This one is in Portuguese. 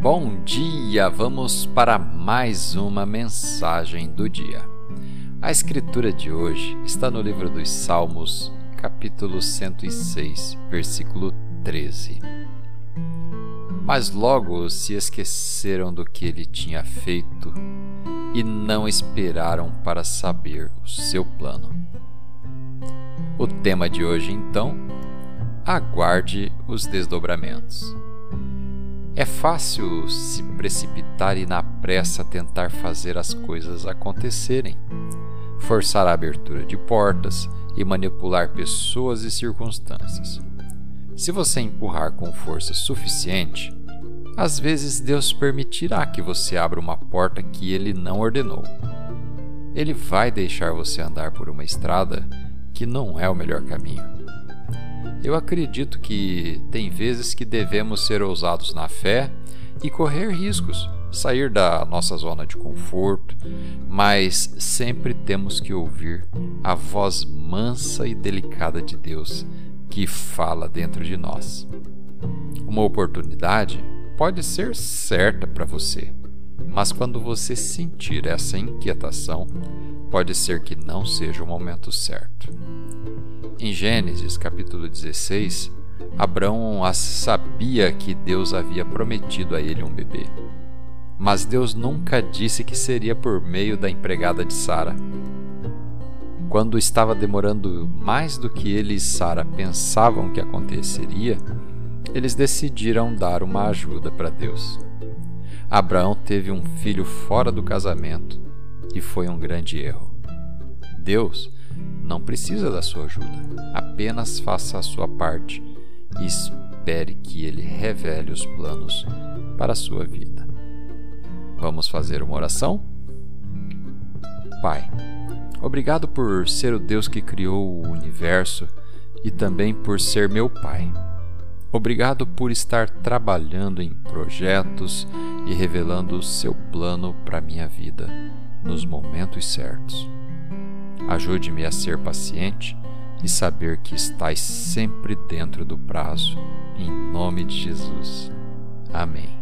Bom dia! Vamos para mais uma mensagem do dia. A escritura de hoje está no livro dos Salmos, capítulo 106, versículo 13. Mas logo se esqueceram do que ele tinha feito e não esperaram para saber o seu plano. O tema de hoje, então, aguarde os desdobramentos. É fácil se precipitar e na pressa tentar fazer as coisas acontecerem, forçar a abertura de portas e manipular pessoas e circunstâncias. Se você empurrar com força suficiente, às vezes Deus permitirá que você abra uma porta que ele não ordenou. Ele vai deixar você andar por uma estrada que não é o melhor caminho. Eu acredito que tem vezes que devemos ser ousados na fé e correr riscos, sair da nossa zona de conforto, mas sempre temos que ouvir a voz mansa e delicada de Deus que fala dentro de nós. Uma oportunidade pode ser certa para você, mas quando você sentir essa inquietação, pode ser que não seja o momento certo. Em Gênesis capítulo 16, Abraão sabia que Deus havia prometido a ele um bebê. Mas Deus nunca disse que seria por meio da empregada de Sara. Quando estava demorando mais do que ele e Sara pensavam que aconteceria, eles decidiram dar uma ajuda para Deus. Abraão teve um filho fora do casamento e foi um grande erro. Deus não precisa da sua ajuda. Apenas faça a sua parte e espere que ele revele os planos para a sua vida. Vamos fazer uma oração? Pai, obrigado por ser o Deus que criou o universo e também por ser meu Pai. Obrigado por estar trabalhando em projetos e revelando o seu plano para minha vida nos momentos certos. Ajude-me a ser paciente e saber que estás sempre dentro do prazo. Em nome de Jesus. Amém.